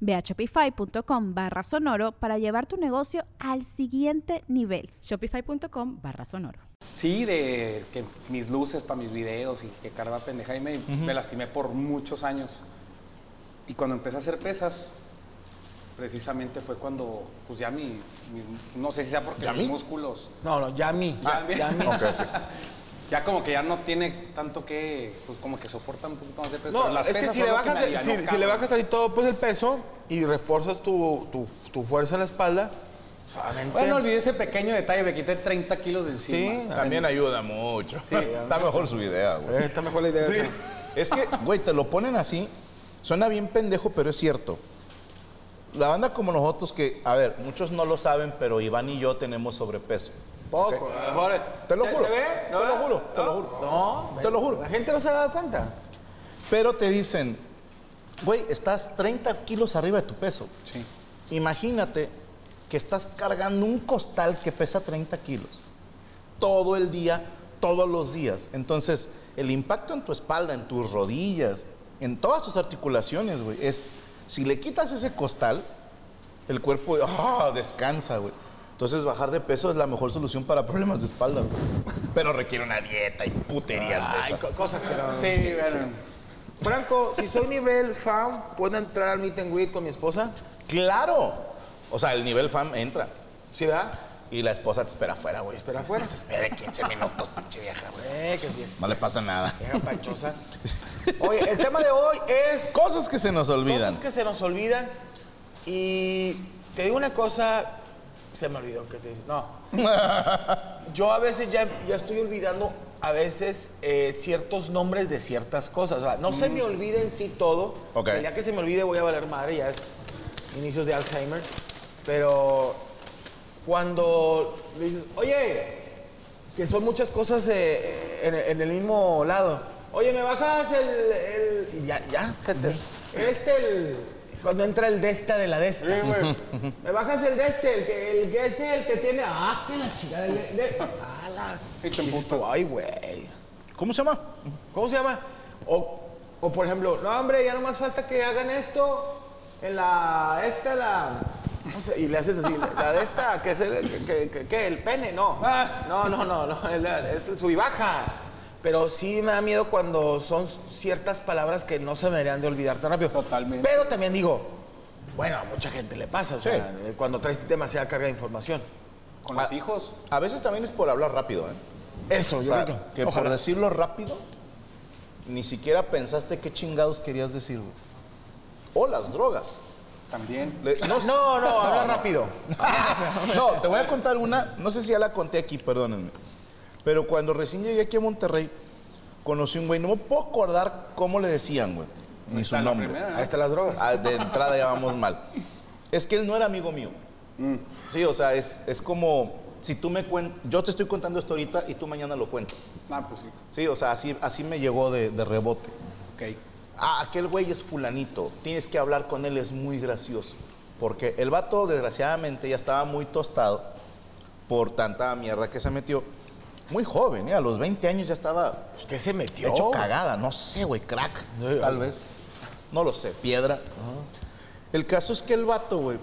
Ve a shopify.com barra sonoro para llevar tu negocio al siguiente nivel. Shopify.com barra sonoro. Sí, de que mis luces para mis videos y que carga pendeja y me, me lastimé por muchos años. Y cuando empecé a hacer pesas, precisamente fue cuando, pues ya mi, mi- no sé si sea porque ¿Ya mis mí? músculos, No, no, ya a mí. Ah, Ya, ya a mí. Ya como que ya no tiene tanto que, pues como que soportan un poquito más de peso. No, pero las es que pesas si le, que bajas me si, le bajas así todo pues el peso y refuerzas tu, tu, tu fuerza en la espalda, solamente... Bueno, olvidé ese pequeño detalle, me quité 30 kilos de encima. Sí, También ayuda mucho. Está mejor su idea, güey. Eh, Está mejor la idea. Sí. esa. Es que, güey, te lo ponen así. Suena bien pendejo, pero es cierto. La banda como nosotros que, a ver, muchos no lo saben, pero Iván y yo tenemos sobrepeso. Poco, mejor- Te lo ¿Se- juro. ¿Se ve? Te lo juro, te lo juro. No, Te lo juro. La gente no se ha dado cuenta. Pero te dicen, güey, estás 30 kilos arriba de tu peso. Sí. Imagínate que estás cargando un costal que pesa 30 kilos. Todo el día, todos los días. Entonces, el impacto en tu espalda, en tus rodillas, en todas tus articulaciones, güey, es, si le quitas ese costal, el cuerpo ah, descansa, güey. Entonces, bajar de peso es la mejor solución para problemas de espalda, güey. Pero requiere una dieta y puterías Hay de esas. co- cosas que no... Sí, bueno. Franco, si soy nivel fan, ¿puedo entrar al meet and greet con mi esposa? ¡Claro! O sea, el nivel fan entra. ¿Sí, verdad? Y la esposa te espera afuera, güey. Espera afuera. Se espere 15 minutos, pinche vieja, güey. Eh, que sí. No le pasa nada. Vieja panchosa. Oye, el tema de hoy es Cosas que se nos olvidan. cosas que se nos olvidan. Y te digo una cosa, se me olvidó que te No. Yo a veces ya, ya estoy olvidando a veces eh, ciertos nombres de ciertas cosas. O sea, no se me olvida en sí todo. Ok. Sea, ya que se me olvide voy a valer madre, ya es inicios de Alzheimer. Pero cuando le dices, oye, que son muchas cosas eh, en, en el mismo lado. Oye, ¿me bajas el...? el- y ya, ya. Este, el... Cuando entra el de esta de la de esta. ¿Me bajas el de este? El que, el que es el que tiene... Ah, que la chica de... de- ah, la... Y te dices tú, Ay, güey. ¿Cómo se llama? ¿Cómo se llama? O, o por ejemplo, no, hombre, ya no más falta que hagan esto en la... Esta, la... no sé, y le haces así, la de esta, que es el, que, que- que el pene, no. No, no, no, no, es, la- es el sub y baja. Pero sí me da miedo cuando son ciertas palabras que no se me deberían de olvidar tan rápido. Totalmente. Pero también digo, bueno, a mucha gente le pasa, o Sí. sea, eh, cuando traes demasiada carga de información. Con los hijos. A veces también es por hablar rápido, ¿eh? Eso, O yo sea, creo. que por Ojalá. decirlo rápido, ni siquiera pensaste qué chingados querías decir, güey. O las drogas. También. Le- no, No, no, habla rápido. No, te voy a contar una, no sé si ya la conté aquí, perdónenme. Pero cuando recién llegué aquí a Monterrey, conocí un güey, no me puedo acordar cómo le decían, güey. Ni su está nombre. primera, Ahí están las drogas. Ah, de entrada ya vamos mal. Es que él no era amigo mío. Sí, o sea, es, es como si tú me cuentas, yo te estoy contando esto ahorita y tú mañana lo cuentas. Ah, pues sí. Sí, o sea, así, así me llegó de, de rebote. Ok. Ah, aquel güey es fulanito, tienes que hablar con él, es muy gracioso. Porque el vato, desgraciadamente, ya estaba muy tostado por tanta mierda que se metió. Muy joven, ¿eh? a los 20 años ya estaba Pues, ¿Qué se metió? hecho cagada, no sé, güey, crack, Sí, tal vez. No lo sé, piedra. El caso es que el vato, güey,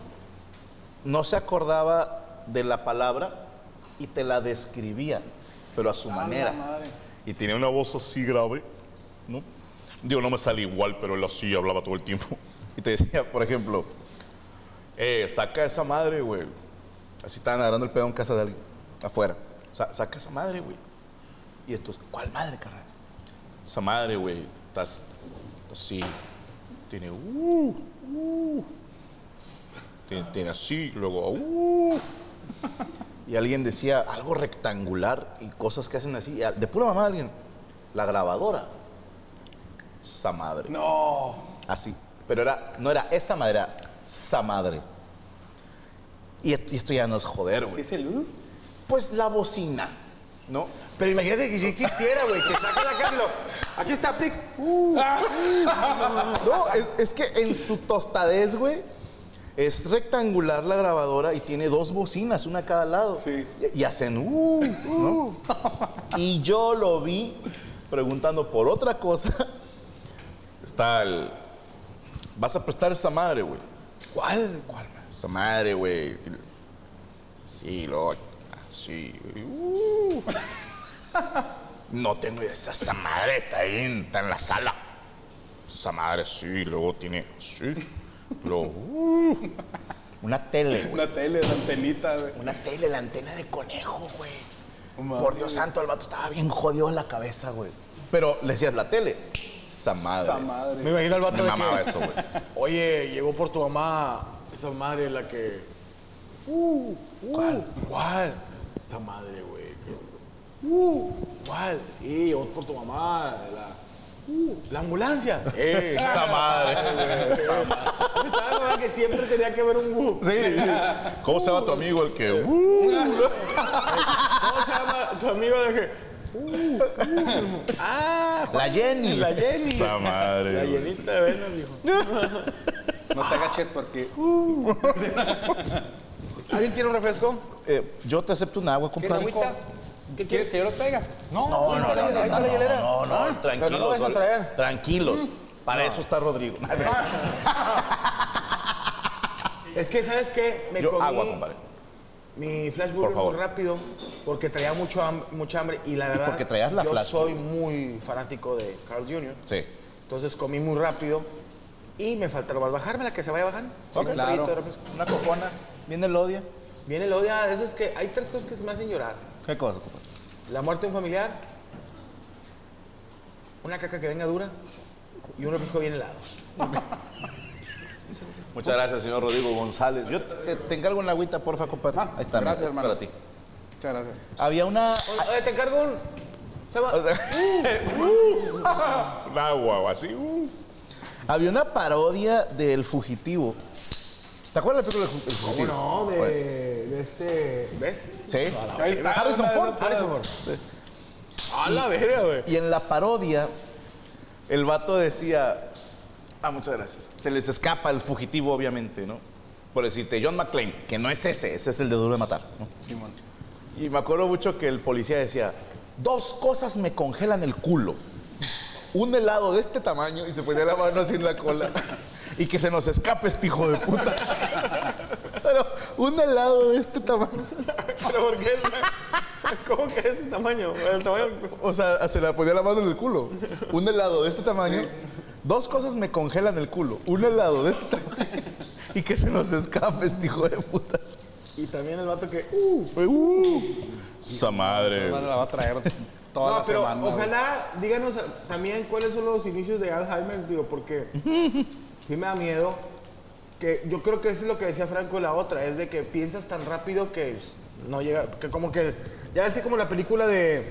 no se acordaba de la palabra y te la describía, pero a su manera. madre. Y tenía una voz así grave, ¿no? Digo, no me sale igual, pero él así hablaba todo el tiempo. Y te decía, por ejemplo, eh, saca esa madre, güey. Así estaban agarrando el pedo en casa de alguien, afuera. Sa- saca esa madre, güey. Y estos, ¿cuál madre, carnal? Esa madre, güey, estás así. Tiene uh, uh. Tiene, tiene así, luego uh. Y alguien decía algo rectangular y cosas que hacen así. De pura mamá alguien. La grabadora. Esa madre. No. Así. Pero era, no era esa madre, era esa madre. Y, esto ya no es joder, ¿Qué güey. es el uh? Pues la bocina, ¿no? Pero imagínate que si existiera, güey, que saca la cara y lo. Aquí está, Prick. No, es, es que en su tostadez, güey, es rectangular la grabadora y tiene dos bocinas, una a cada lado. Sí. Y, y hacen, uh, ¿no? Y yo lo vi preguntando por otra cosa. Está el. Vas a prestar esa madre, güey. ¿Cuál? ¿Cuál? Esa madre, güey. Sí, lo. Sí. Uh. No tengo idea. Esa, esa madre está ahí, en- está en la sala. Esa madre, sí, luego tiene sí. Luego, uh. Una tele, güey. Una tele, la antenita, güey. Una tele, la antena de conejo, güey. Por Dios santo, el vato estaba bien jodido en la cabeza, güey. Pero le decías la tele. Esa madre. Esa madre. Me imagino al me vato de mamaba que. eso, güey. Oye, llegó por tu mamá esa madre la que. Uh, ¿Cuál? ¿Cuál? Esa madre, güey. que- Uh, ¿Cuál? Sí, llegó por tu mamá. La, uh, la ambulancia. Eh, Esa madre. Estaba que siempre tenía que ver un uh. ¿Cómo se llama tu amigo el que uh, ¿Cómo se llama tu amigo de que? Uh, uh, ah, La Jenny. la Jenny. esa madre? La güey? de venas, dijo. No te agaches porque. ¿Alguien quiere un refresco? Eh, yo te acepto un agua, ¿Quieres compadre. ¿Qué quieres que yo lo traiga? No, no, no, no, no, la hielera. no, no, Ah, tranquilos. no lo vas a traer. Tranquilos. Para eso está Rodrigo. Es que, ¿sabes qué? Me Yo, comí agua, compadre. mi flash burger muy rápido porque traía mucho ham- mucha hambre y la verdad porque traías la yo flash soy muy fanático de Carl Jr. Sí. Entonces comí muy rápido y me falta más bajármela que se vaya bajando. Sí, claro. Una cojona. Viene el odia. Viene el odio a eso es que hay tres cosas que me hacen llorar. ¿Qué cosa, compadre? La muerte de un familiar, una caca que venga dura y un refresco bien helado. Muchas gracias, señor Rodrigo González. Yo te, encargo una agüita, porfa, compadre. Ah, Ahí está. gracias, hermano. Para ti. Muchas gracias. Había una. Oye, te encargo un... Seba, Un agua o así. uh. Había una parodia del fugitivo. ¿Te acuerdas de la no? De, Pues, de este... ¿Ves? Sí. Ahí está, Harrison Ford. Harrison Ford. A la verga, güey. Y en la parodia, el vato decía. Ah, muchas gracias. Se les escapa el fugitivo, obviamente, ¿no? Por decirte, John McClane, que no es ese, ese es el de Duro de Matar. ¿no? Simón. Y me acuerdo mucho que el policía decía, dos cosas me congelan el culo. Un helado de este tamaño y se ponía la mano así en la cola. Y que se nos escape este hijo de puta. Un helado de este tamaño. ¿Pero por qué? ¿Cómo que es este tamaño? El tamaño... O sea, se la ponía la mano en el culo. Un helado de este tamaño. Dos cosas me congelan el culo. Un helado de este tamaño. Y que se nos escape este hijo de puta. Y también el vato que... Uh, Esa madre. Hermano, la va a traer toda no, la pero semana. güey. ojalá díganos también cuáles son los inicios de Alzheimer, digo, porque sí me da miedo. Que yo creo que eso es lo que decía Franco la otra, es de que piensas tan rápido que no llega, que como que, ya ves que como la película de,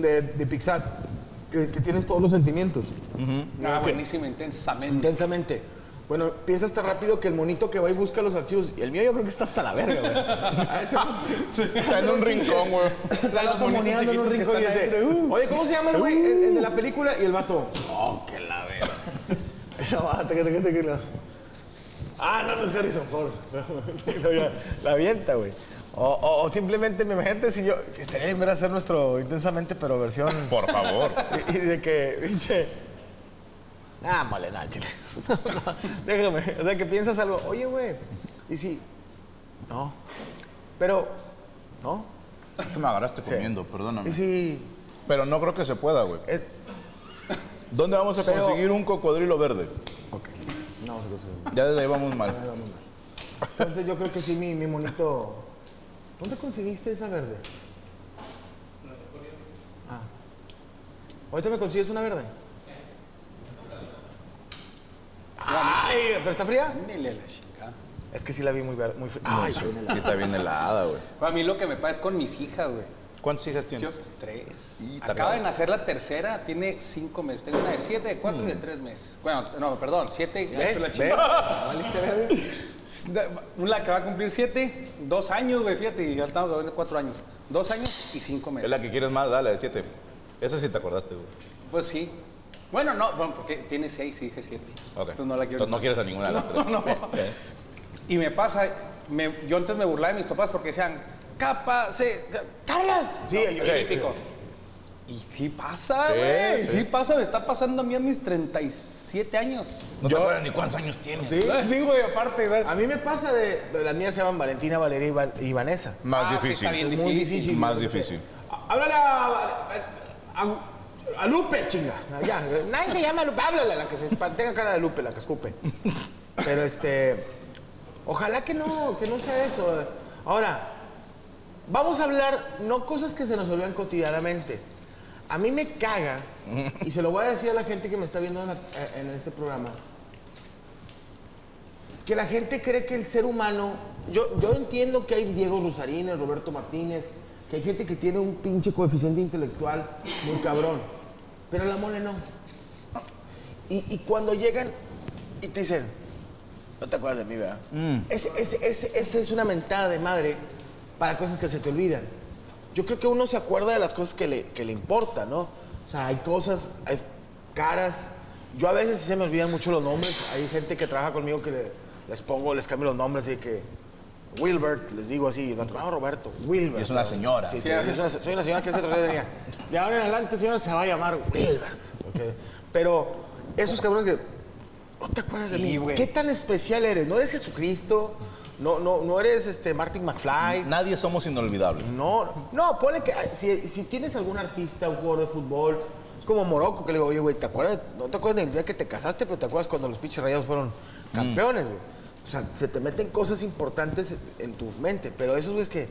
de, de Pixar, que, que tienes todos los sentimientos, Ah, buenísima, intensamente. intensamente. Bueno, piensas tan rápido que el monito que va y busca los archivos, y el mío yo creo que está hasta la verga, güey. A ese punto. Está en un rincón, güey. Está en un rincón y están dice, adentro, oye, ¿cómo se llama el güey? El, el de la película y el vato, oh, que la verga. No, va, teque, teque, teque, la- Ah, no, no es Harrison Ford. la avienta, güey. O, o- o simplemente, me imagínate si yo, estaría bien ver hacer nuestro intensamente, pero versión... Por favor. Y, y de que, pinche... Ah, vale, nada, chile. No, déjame. O sea, que piensas algo, oye, güey, y si... No. Pero... No. Es que me agarraste comiendo, perdóname. Y si... Pero no creo que se pueda, güey. es- ¿Dónde vamos a Pero- conseguir un cocodrilo verde? No conseguir. Ya desde ahí vamos mal. Ahí vamos mal. Entonces yo creo que sí, mi, mi monito... ¿Dónde conseguiste esa verde? Ah. Ahorita me consigues una verde. Ay, ¿pero está fría? Ni le la chingada. Es que sí la vi muy, ver- muy fría. Ay, Sí está bien helada, güey. A mí lo que me pasa es con mis hijas, güey. ¿Cuántas hijas Yo, tienes? tres. Sí, está Acaba de nacer la tercera, tiene cinco meses. Tengo una de siete, de cuatro y de tres meses. Bueno, no, perdón, siete. Mm. ¿Ves? la ¿Ves? chingada. ¿Valiste verga? Una que va a cumplir siete, dos años, güey, fíjate, y ya estamos de cuatro años. Dos años y cinco meses. Es la que quieres más, dale, de siete. Esa sí te acordaste, güey. Pues sí. Bueno, no, bueno, porque tiene seis y dije siete. Ok. Entonces no la quiero. Entonces no quieres a ninguna de las tres. No, no. Y me pasa, me- yo antes me burlaba de mis papás porque decían, capa, se, ¡Carlas! Sí, yo Sí. típico. Y sí pasa, Sí, güey. sí. Sí. pasa, me está pasando a mí a mis 37 años. No te acuerdas ni cuántos años tienes. ¿Sí? Sí, güey, aparte, ¿sabes? A mí me pasa de. Las mías se llaman Valentina, Valeria y, Val- y Vanessa. Más Ah, sí, difícil. está bien Es muy difícil. difícil. Más difícil. Háblale a, a, a Lupe, chinga. Ya, nadie se llama Lupe. Háblale a la que se, tenga cara de Lupe, la que escupe. Pero este. Ojalá que no, que no sea eso. Ahora, vamos a hablar, no cosas que se nos olvidan cotidianamente. A mí me caga, y se lo voy a decir a la gente que me está viendo en, la- en este programa, que la gente cree que el ser humano. Yo, yo entiendo que hay Diego Rusarines, Roberto Martínez, que hay gente que tiene un pinche coeficiente intelectual muy cabrón. Pero la mole no. Y, y cuando llegan y te dicen, no te acuerdas de mí, ¿verdad? Ese- esa es una mentada de madre para cosas que se te olvidan. Yo creo que uno se acuerda de las cosas que le, que le importan, ¿no? O sea, hay cosas, hay caras. Yo a veces se me olvidan mucho los nombres. Hay gente que trabaja conmigo que le- les pongo, les cambio los nombres y que... Wilbert, les digo así, no, no, Roberto, Wilbert. Y es una señora. Sí, Sí, es una- soy una señora que hace de De ahora en adelante, señora, se va a llamar Wilbert. ¿ok? Pero esos cabrones que... ¿No te acuerdas de Sí, mí? güey. ¿Qué tan especial eres? ¿No eres Jesucristo? ¿No, no, no eres este, Martin McFly? Nadie somos inolvidables. No, no, ponle que si, si tienes algún artista, un jugador de fútbol, es como Morocco, que le digo, oye, güey, ¿te acuerdas? No te acuerdas del día que te casaste, pero te acuerdas cuando los pinches rayados fueron campeones, güey. O sea, se te meten cosas importantes en tu mente, pero esos güeyes que.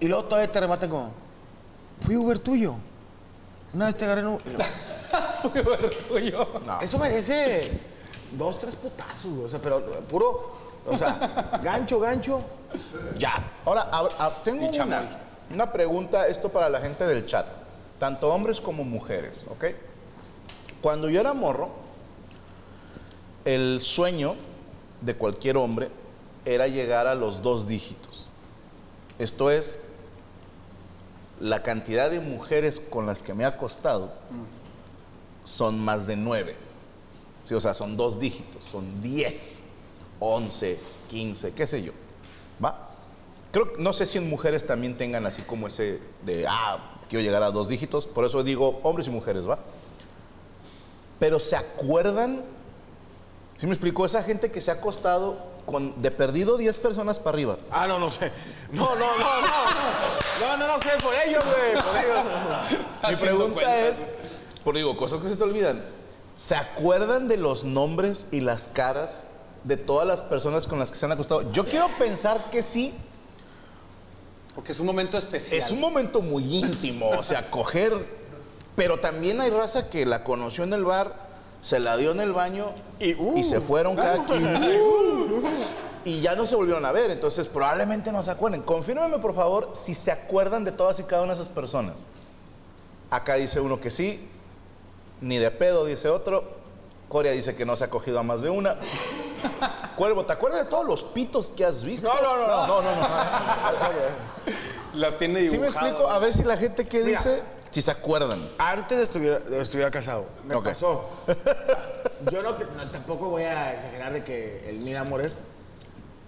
Y luego todavía te rematan como, fui Uber tuyo. Una vez te agarré en un. Fue ver tuyo. Eso merece dos, tres putazos, güey. O sea, pero puro. O sea, gancho, gancho, ya. Ahora, a- a- tengo una, una pregunta, esto para la gente del chat, tanto hombres como mujeres, ¿ok? Cuando yo era morro, el sueño de cualquier hombre era llegar a los dos dígitos. Esto es, la cantidad de mujeres con las que me ha acostado son más de nueve. Sí, o sea, son dos dígitos, son 10, 11, 15, qué sé yo. ¿Va? Creo, no sé si en mujeres también tengan así como ese de, ah, quiero llegar a dos dígitos, por eso digo hombres y mujeres, ¿va? Pero se acuerdan, ¿sí me explico? Esa gente que se ha acostado con de perdido 10 personas para arriba. Ah, no, no sé. No, no, no, no. No, no, no sé, por ellos, güey. Por ellos. Mi pregunta es, por digo, cosas que se te olvidan. ¿Se acuerdan de los nombres y las caras de todas las personas con las que se han acostado? Yo quiero pensar que sí. Porque es un momento especial. Es un momento muy íntimo, o sea, coger. Pero también hay raza que la conoció en el bar, se la dio en el baño y, y se fueron cada quien. Y ya no se volvieron a ver, entonces probablemente no se acuerden. Confírmeme, por favor, si se acuerdan de todas y cada una de esas personas. Acá dice uno que sí, ni de pedo, dice otro. Corea dice que no se ha cogido a más de una. Cuervo, ¿te acuerdas de todos los pitos que has visto? No, no, no, no. no, no, no. Las tiene ¿Sí me explico? A ver si la gente que Mira. dice, si se acuerdan. Antes de estuviera, estuviera casado, me Ok. pasó. Yo no, tampoco voy a exagerar de que el mil amores,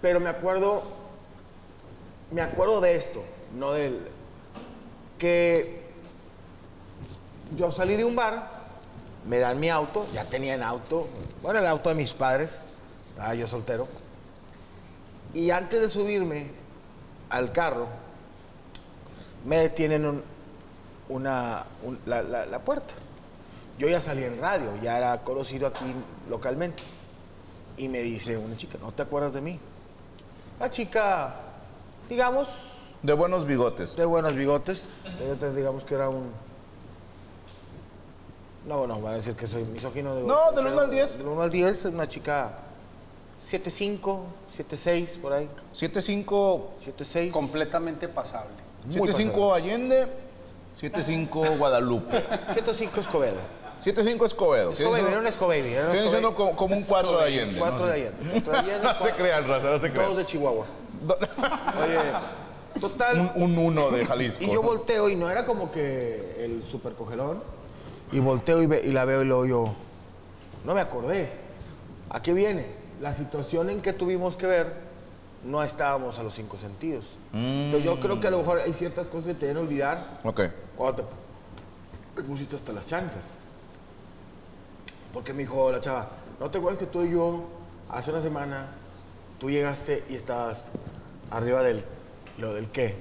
pero me acuerdo, me acuerdo de esto, no del, que yo salí de un bar, me dan mi auto, ya tenía el auto, bueno, el auto de mis padres, estaba yo soltero, y antes de subirme al carro, me detienen un- una, un- la, la- la puerta. Yo ya salí en radio, ya era conocido aquí localmente. Y me dice una chica, ¿no te acuerdas de mí? La chica, digamos, De buenos bigotes. de buenos bigotes. Yo digamos que era un... No, no, van a decir que soy misógino. digo, No, del pero uno al diez. Del 1 al 10, una chica 7'5, 7'6, por ahí. 7-5 7'6. Completamente pasable. Muy 7-5 Allende, 7-5 Guadalupe. 7'5 Escobedo. 7-5 Escobedo. Escobedo, era un Escobedo. Era un Viene siendo Escobedo. como, como un 4 de Allende. 4 ¿no? de Allende. cuatro de Allende, No se crean, raza, no se Todos crean. de Chihuahua. Oye, total. Un 1 de Jalisco. Y yo ¿no? volteo y no era como que el super cogelón. Y volteo y, ve- y la veo y luego yo, no me acordé. ¿A qué viene? La situación en que tuvimos que ver, no estábamos a los cinco sentidos. Entonces yo creo que a lo mejor hay ciertas cosas que te deben olvidar Ok. cuando te, te pusiste hasta las chanclas. Porque me dijo la chava, ¿no te acuerdas que tú y yo hace una semana tú llegaste y estabas arriba del, lo del qué?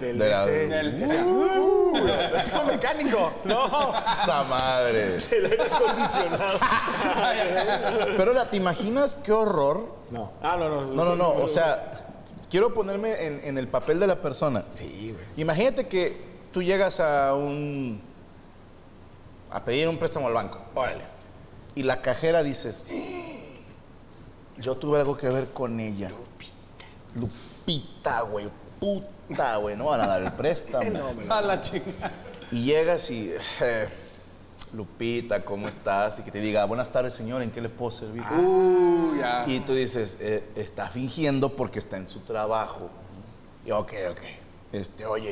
Del, De la- Del- ¡Uh! tipo mecánico. No, ¡Esa madre! el aire acondicionado. Pero ahora, ¿te imaginas qué horror? No. Ah, no, no. No, no, no. O sea, quiero ponerme en, en el papel de la persona. Sí, güey. Imagínate que tú llegas a un. a pedir un préstamo al banco. Órale. Y la cajera dices. Yo tuve algo que ver con ella. Lupita, güey. Puta, güey. No van a dar el préstamo. A la chingada. Y llegas y. eh, Lupita, ¿cómo estás? Y que te diga, buenas tardes, señor, ¿en qué le puedo servir? Uh, ya. Y tú dices, eh, está fingiendo porque está en su trabajo. Y ok, ok. Este, oye,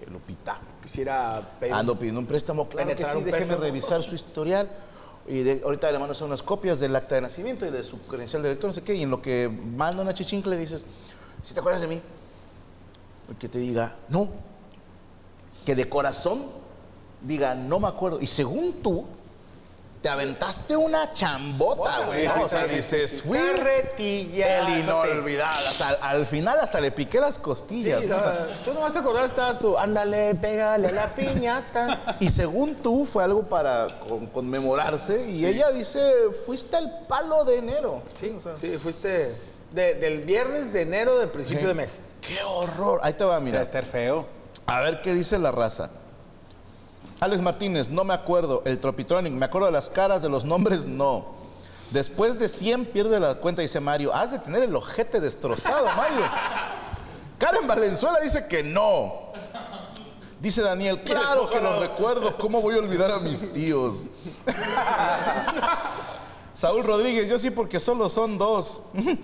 eh, Lupita, Quisiera pedir. ando pidiendo un préstamo. Claro que penetrar sí, un déjeme préstamo. revisar su historial. Y de- ahorita le mando hacer unas copias del acta de nacimiento y de su credencial de lector, no sé qué. Y en lo que manda una chichincle le dices, si te acuerdas de mí, que te diga, no. Que de corazón diga, no me acuerdo. Y según tú, te aventaste una chambota, güey. ¿no? O sea, dices, fui el inolvidable. O sea, al, al final hasta le piqué las costillas. ¿no? O sea, Tú nomás te acordás, estabas tú, ándale, pégale a la piñata. y según tú, fue algo para con- conmemorarse. Y ella dice, fuiste el palo de enero. Sí, sí, fuiste de- del viernes de enero del principio Sí. de mes. ¡Qué horror! Ahí te va, Mira, mira. estar feo. A ver qué dice la raza. Alex Martínez, no me acuerdo. El Tropitronic, me acuerdo de las caras, de los nombres, no. Después de 100 pierde la cuenta, dice Mario. Has de tener el ojete destrozado, Mario. Karen Valenzuela dice que no. Dice Daniel, claro que los recuerdo. ¿Cómo voy a olvidar a mis tíos? Saúl Rodríguez, yo sí porque solo son dos.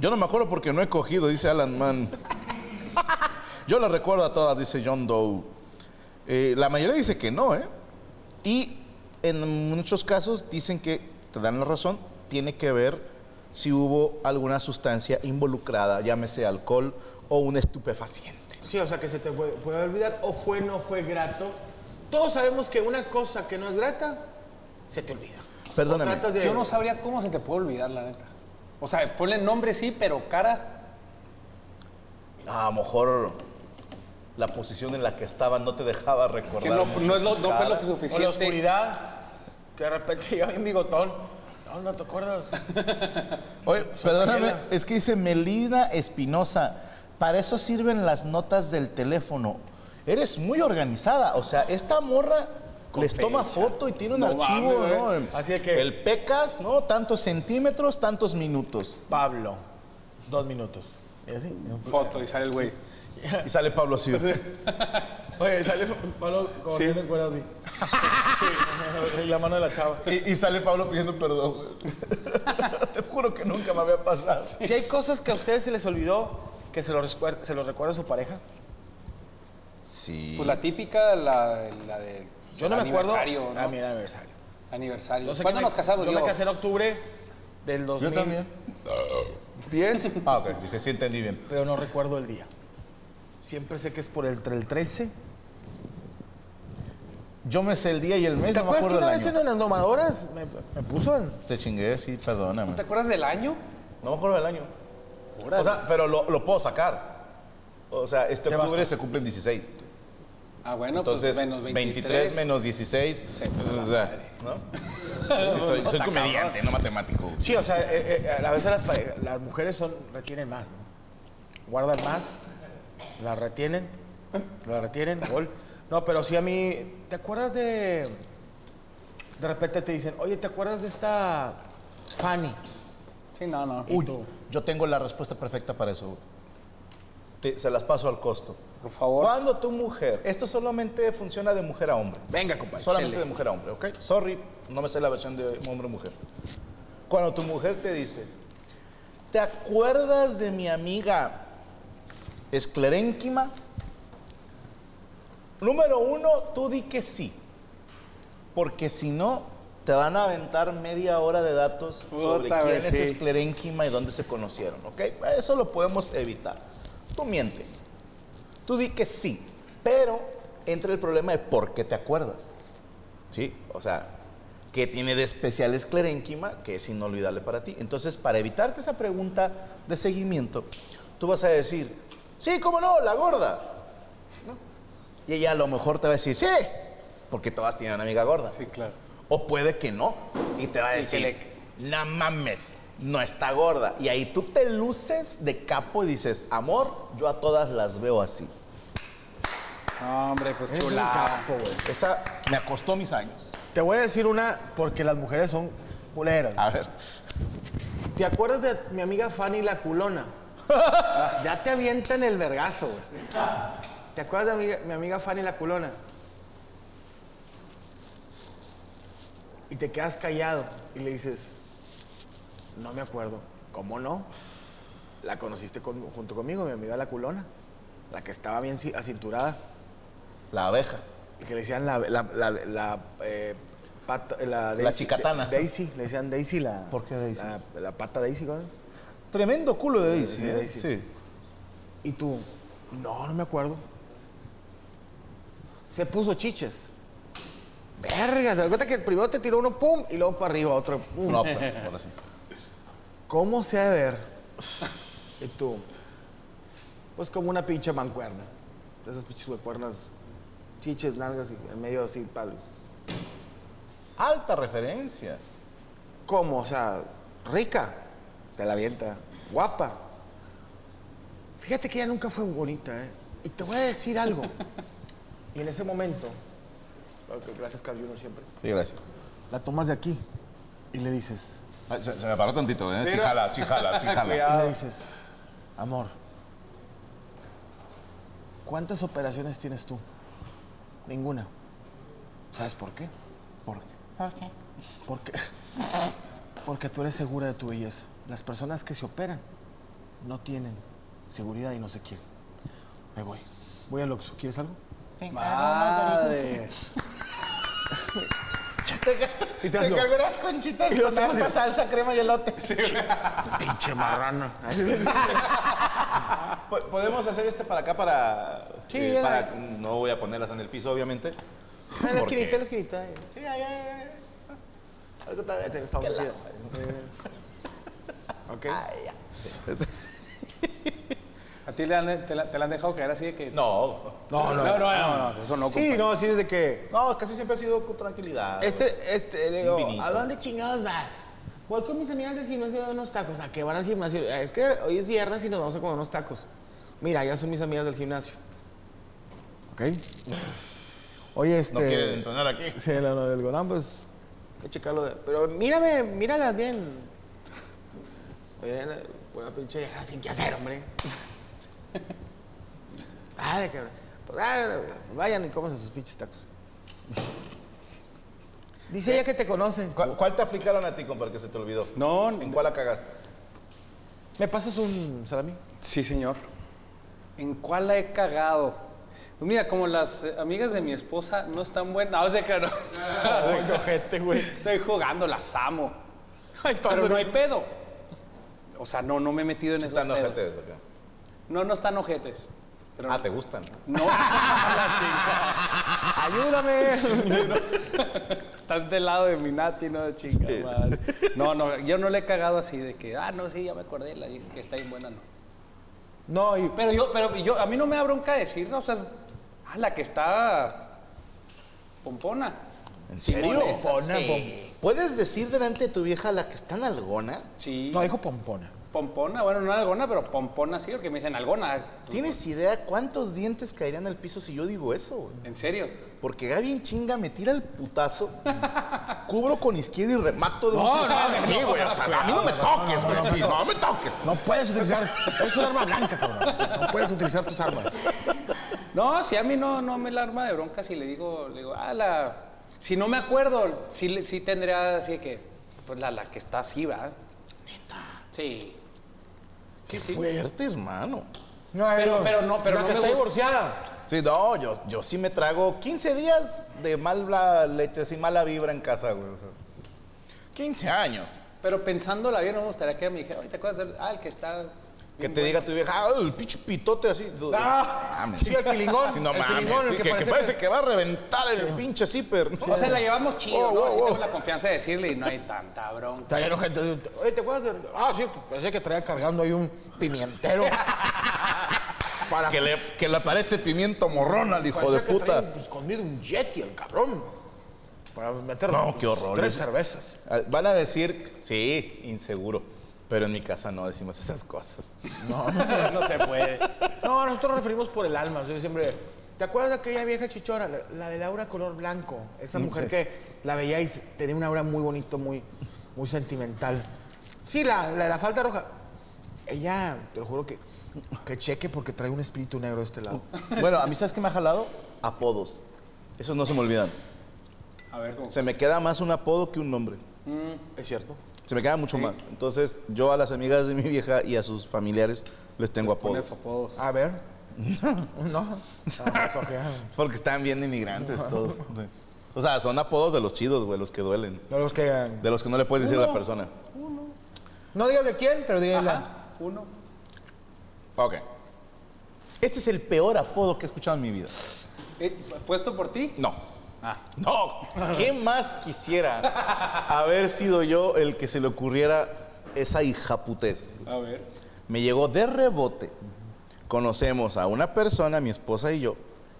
Yo no me acuerdo porque no he cogido, dice Alan Mann. Yo la recuerdo a todas, dice John Doe. Eh, la mayoría dice que no, ¿eh? Y en muchos casos dicen que, te dan la razón, tiene que ver si hubo alguna sustancia involucrada, llámese alcohol o un estupefaciente. Sí, o sea, que se te puede, puede olvidar o fue, no fue grato. Todos sabemos que una cosa que no es grata, se te olvida. Perdóname. De- Yo no sabría cómo se te puede olvidar, la neta. O sea, ponle nombre sí, pero cara. A lo mejor la posición en la que estaba no te dejaba recordar. Que no, no es lo- no fue lo O la suficiente. oscuridad, que de repente ya bien bigotón. No, no te acuerdas. Oye, perdóname, es que dice Melina Espinosa, para eso sirven las notas del teléfono. Eres muy organizada, o sea, esta morra les toma foto y tiene un No archivo, mames, ¿no? Así que- El PECAS, ¿no? Tantos centímetros, tantos minutos. Pablo, dos minutos. ¿Y así? Foto y sale el güey. Y sale Pablo así. Oye, sale Pablo como tiene el cuero así. Sí, y la mano de la chava. y, y sale Pablo pidiendo perdón. Te juro que nunca me había pasado. Si hay cosas que a ustedes se les olvidó, que se los, se los recuerda su pareja. Sí. Pues la típica, la, la de. Yo no me acuerdo. Aniversario, ¿no? Ah, mi aniversario. Aniversario. Yo sé ¿Cuándo me- nos casamos? Yo me Digo, casé en octubre del 2000. ¿10? Ah, ok, dije, sí entendí bien. Pero no recuerdo el día. Siempre sé que es por entre el 13. Yo me sé el día y el mes, ¿Te no me acuerdas que acuerdo una vez año. en las domadoras me, me puso en... Te chingué, sí, perdóname. ¿Te acuerdas del año? No me acuerdo del año. O sea, pero lo, lo puedo sacar. O sea, este octubre se cumplen 16. Ah, bueno, Entonces, pues menos 23. 23. menos 16. o sea, ¿no? Sí, soy, soy comediante, no matemático. Sí, o sea, eh, eh, a veces las, las mujeres son, retienen más, ¿no? Guardan más, las retienen, las retienen, gol. No, pero sí a mí, ¿te acuerdas de de repente te dicen, oye, ¿te acuerdas de esta Fanny? Sí, no, no. Uy, yo tengo la respuesta perfecta para eso. Te- se las paso al costo. Por favor. Cuando tu mujer, esto solamente funciona de mujer a hombre. Venga, compadre. Solamente chele. de mujer a hombre, ¿ok? Sorry, no me sé la versión de hombre-mujer. Cuando tu mujer te dice, ¿te acuerdas de mi amiga esclerénquima? Número uno, tú di que sí. Porque si no, te van a aventar media hora de datos sobre quién es sí. esclerénquima y dónde se conocieron, ¿ok? Eso lo podemos evitar. Tú miente. Tú di que sí, pero entra el problema de por qué te acuerdas. ¿Sí? O sea, ¿qué tiene de especial esclerénquima que es inolvidable para ti? Entonces, para evitarte esa pregunta de seguimiento, tú vas a decir, sí, cómo no, la gorda. ¿No? Y ella a lo mejor te va a decir, sí, porque todas tienen una amiga gorda. Sí, claro. O puede que no. Y te va a decir, no mames, no está gorda. Y ahí tú te luces de capo y dices, amor, yo a todas las veo así. No, hombre, pues Eres un chula. capo, güey. Esa me acostó mis años. Te voy a decir una porque las mujeres son culeras. A ver. ¿Te acuerdas de mi amiga Fanny la culona? ya te avientan el vergazo, güey. ¿Te acuerdas de amiga- mi amiga Fanny la culona? Y te quedas callado y le dices, no me acuerdo. ¿Cómo no? La conociste con- junto conmigo, mi amiga la culona. La que estaba bien ci- acinturada. La abeja. Y que le decían la, la, la, la, eh, pata- la, La chicatana. Daisy, le decían Daisy la... ¿Por qué Daisy? La, la pata Daisy. Tremendo culo de Daisy. Sí, ¿eh? Daisy. Sí. Y tú, no, no me acuerdo. Se puso chiches. Verga, se da cuenta que primero te tiró uno, pum, y luego para arriba otro, pum. No, pues, ahora sí. ¿Cómo se ha de ver? Y tú, pues como una pinche mancuerna. De esas pinches mancuernas, chiches, nalgas y en medio así, palo. Alta referencia. ¿Cómo? O sea, rica, te la avienta, guapa. Fíjate que ella nunca fue bonita, ¿eh? Y te voy a decir algo. Y en ese momento, gracias Carl Jr. siempre, Sí, gracias. la tomas de aquí y le dices, Se, se me paró tantito, ¿eh? Sí jala, sí jala, sí jala. y le dices, amor, ¿cuántas operaciones tienes tú? Ninguna. ¿Sabes por qué? ¿Por qué? Porque, porque tú eres segura de tu belleza. Las personas que se operan no tienen seguridad y no se quieren. Me voy. Voy al Oxxo. ¿Quieres algo? Madre. Y Te lo- cargo unas conchitas Y con harta salsa, crema y elote. Pinche marrana. Po- ¿Podemos hacer este para acá para...? Sí, eh, ya la- para- No voy a ponerlas en el piso, obviamente. En la ¿Por esquinita, en la esquinita. Sí, ya, ya, ya. Algo está está favorecido. Ok. ¿A ti le han- te, la, te la han dejado caer así de que.? No. No, no. no, no, no, eso no. Sí, compadre. no, así desde que. No, casi siempre ha sido con tranquilidad. Este, este, le digo. ¿a dónde chingados vas? Voy con mis amigas del gimnasio a unos tacos. ¿A qué van al gimnasio? "Eh, Es que hoy es viernes y nos vamos a comer unos tacos. Mira, ya son mis amigas del gimnasio. ¿Ok? Oye, este... No quieren entrenar aquí. Sí, no, no, el Golán, pues, hay que checarlo. de- Pero mírame, míralas bien. Oye, una pinche vieja sin qué hacer, hombre. Dale, cabrón. Pues, ah, vayan y cómanse sus pinches tacos. Dice ella que te conoce. ¿Cuál, cuál te aplicaron a ti, compadre, que se te olvidó? No, ¿En cuál la cagaste? ¿Me pasas un salami? Sí, señor. ¿En cuál la he cagado? Pues mira, como las eh, amigas de mi esposa no están buenas. No, sé que no. ojete, güey. Estoy jugando, las amo. Ay, Pero no hay pedo. O sea, no, no me he metido en esos Están pedos. ojetes, acá. No, no están ojetes. Pero Ah, ¿te gustan? no. la Ayúdame. Están del lado de mi nati, no de chinga madre. No, no, yo no le he cagado así de que, ah, no, sí, ya me acordé, la dije que está bien buena, no. No, y Pero yo, pero yo, a mí no me da bronca decir, o sea, ah, la que está pompona. ¿En serio? Pompona, sí. ¿Puedes decir delante de tu vieja la que está en algona? Sí. no dijo pompona. Pompona, bueno, no algona, pero pompona sí, porque me dicen algona. ¿Tienes idea cuántos dientes caerían al piso si yo digo eso? güey? ¿En serio? Porque Gaby en chinga me tira el putazo, cubro con izquierda y remato de un No, tiro. no, Sí, güey, o sea, a mí no me toques, güey. Sí, no me toques. No puedes utilizar. Es un arma blanca, cabrón. No puedes utilizar tus armas. No, si a mí no, no me la arma de bronca, si le digo, le digo, ah, la. Si no me acuerdo, sí, sí tendría así de que, pues la, la que está así, ¿verdad? Neta. Sí. Qué sí. fuerte, hermano. No, Pero- pero no- pero la no que me está gusta. divorciada. Sí, no, yo, yo sí me trago 15 días de mala leche, así mala vibra en casa, güey. o sea. 15 años. Pero pensándola bien, no me gustaría que me dijera, oye, ¿te acuerdas del. Ah, el que está. Que te bueno"? diga tu vieja, ah, el pinche pitote así. Ah, Mames. sí, el pilingón. Sí, no el mames, pilingón, el sí, que que, que parece parece que- que va a reventar el pinche zipper. ¿no? O sea, la llevamos chido, Wow, ¿no? wow. tengo la confianza de decirle y no hay tanta bronca. Está lleno de gente. Oye, ¿te acuerdas de.? Ah, sí, pensé que traía cargando ahí un pimientero. Para Que le, que le parece pimiento morrón al hijo de que puta. traía escondido un yeti, el cabrón. Para meter No, qué horror. tres cervezas. Ah, Van a decir, sí, inseguro. Pero en mi casa no decimos esas cosas. no se puede. No, nosotros nos referimos por el alma. Yo siempre. ¿Te acuerdas de aquella vieja chichora? La, la de Laura color blanco. Esa mujer que la veía y tenía una aura muy bonito, muy, muy sentimental. Sí, la, la de la falta roja. Ella, te lo juro que, que cheque porque trae un espíritu negro de este lado. Bueno, a mí, ¿sabes qué me ha jalado? Apodos. Esos no se me olvidan. A ver, ¿cómo? Se me queda más un apodo que un nombre. ¿Es cierto? Se me queda mucho más. Entonces, yo a las amigas de mi vieja y a sus familiares les tengo apodos. Pones apodos. A ver. no. Eso que- Porque están bien inmigrantes todos. Sí. O sea, son apodos de los chidos, güey, los que duelen. De los que. De los que no le puedes decir a la persona. No digas de quién, pero dígale. Uno. Ok. Este es el peor apodo que he escuchado en mi vida. Eh, ¿Puesto por ti? No. Ah. No. ¿Qué más quisiera haber sido yo el que se le ocurriera esa hijaputez? A ver. Me llegó de rebote. Conocemos a una persona, mi esposa y yo,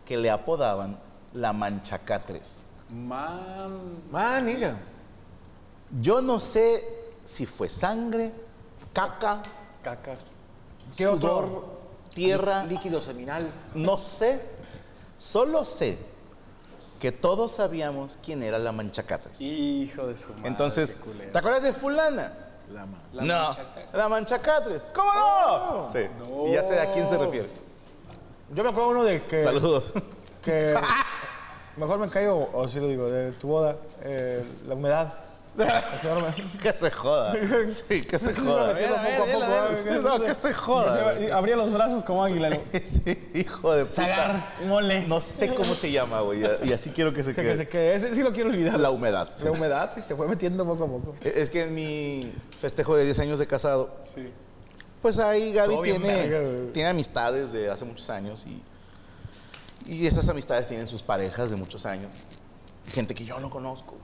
que le apodaban la manchacatres. Mam. Manilla. Yo no sé si fue sangre, caca, Caca. ¿Qué sudor, otro? tierra, Líquido seminal. no sé. Solo sé que todos sabíamos quién era la manchacatres. Hijo de su madre. Entonces. ¿te acuerdas de fulana? La ma- La no, manchacatres. la manchacatres. ¿Cómo no? Sí. Y ya sé a quién se refiere. Yo me acuerdo uno de que. Saludos. Que. Mejor me caigo, o sí lo digo, de tu boda, eh, la humedad. Que se joda. Sí, que se joda. No, que se joda. Abría los brazos como águila. hijo de puta. Sagar, mole. No sé cómo se llama, güey. Y así quiero que se que quede. se quede. Ese sí lo quiero olvidar. La humedad. sí. La humedad se fue metiendo poco a poco. Es que en mi festejo de 10 años de casado, Sí. pues ahí Gaby tiene, tiene amistades de hace muchos años y, y esas amistades tienen sus parejas de muchos años. Gente que yo no conozco.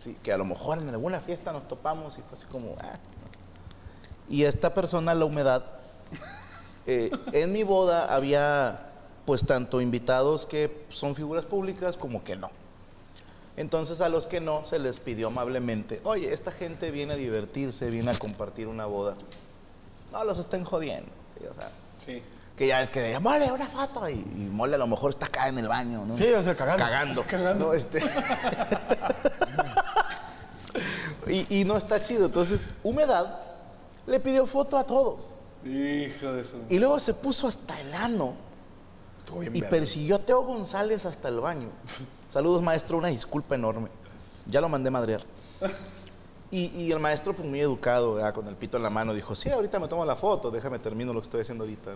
Sí, que a lo mejor en alguna fiesta nos topamos y fue así como... ah. Y esta persona, la humedad, eh, en mi boda había pues tanto invitados que son figuras públicas como que no. Entonces a los que no se les pidió amablemente, oye, esta gente viene a divertirse, viene a compartir una boda. No los estén jodiendo. ¿sí? O sea, Sí. Que ya es que, mole, una foto. Y, y mole a lo mejor está acá en el baño, ¿no? Sí, o sea, cagando. Cagando. Cagando. No, este... y, y no está chido. Entonces, humedad le pidió foto a todos. Hijo de su. Y luego se puso hasta el ano Estuvo bien y persiguió a Teo González hasta el baño. Saludos, maestro, una disculpa enorme. Ya lo mandé madrear. Y, y el maestro, pues muy educado, ¿verdad? con el pito en la mano, dijo, sí, ahorita me tomo la foto, déjame termino lo que estoy haciendo ahorita.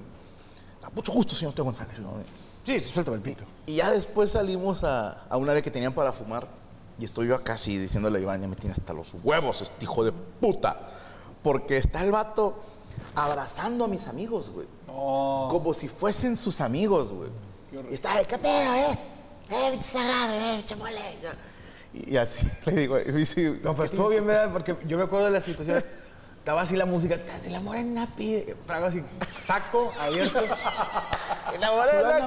A mucho gusto, señor Teo González. ¿no? Sí, suéltame el pito. Y ya después salimos a, a un área que tenían para fumar. Y estoy yo acá así diciéndole a Iván, ya me tiene hasta los huevos, este hijo de puta. Porque está el vato abrazando a mis amigos, güey. Como si fuesen sus amigos, güey. Y está, ¿qué pedo, eh? Eh, bicho sagrado, eh, bicho mole. Y, así le digo, y No, pero estuvo bien, ¿verdad? Porque yo me acuerdo de la situación. Estaba así la música, si la morena pide. Frago así, saco, abierto. la morena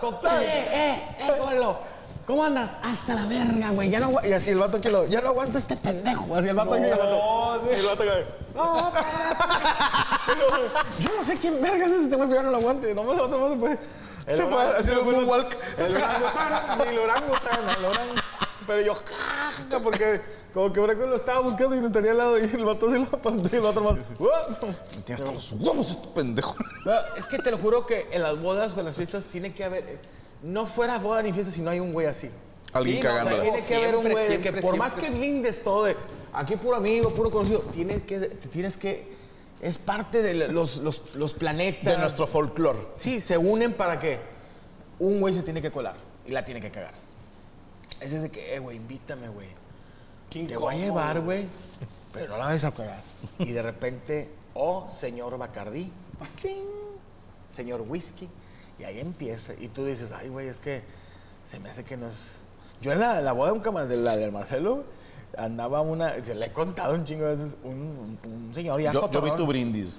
cóctel. ¡Eh, eh, eh! cómelo. ¿cómo andas? Hasta la verga, güey. Ya no agu-". Y así el vato que lo, ya no aguanto este pendejo. Así el vato que el vato. y el vato que, no, yo no sé quién vergas es este güey, pero ya no lo aguante. No, el otro no se puede. El Se fue haciendo fue- moonwalk. El orangután, ni el orangután, el orang- Pero yo, jaja, porque como que Braco lo estaba buscando y lo tenía al lado y el vato se lo pantalla y el otro más. Tiene hasta los huevos este pendejo. No, es que te lo juro que en las bodas o en las fiestas tiene que haber. eh, No fuera boda ni fiesta si no hay un güey así. Alguien Sí, no, o sea. Tiene que haber un Siempre, güey que siempre, por más que brindes todo de aquí puro amigo, puro conocido, tiene que, te tienes que. Es parte de los, los, los planetas. De nuestro folclore. Sí, se unen para que un güey se tiene que colar y la tiene que cagar. Ese es de que, eh, güey, invítame, güey. Te voy a llevar, güey, pero no la vas a cagar. Y de repente, oh, señor Bacardí, cling, señor whisky, y ahí empieza. Y tú dices, ay, güey, es que se me hace que no es. Yo en la, la boda de un camarada, de la del Marcelo, andaba una. Se le he contado un chingo de veces, un, un- un señor ya Yo, yo vi tu brindis.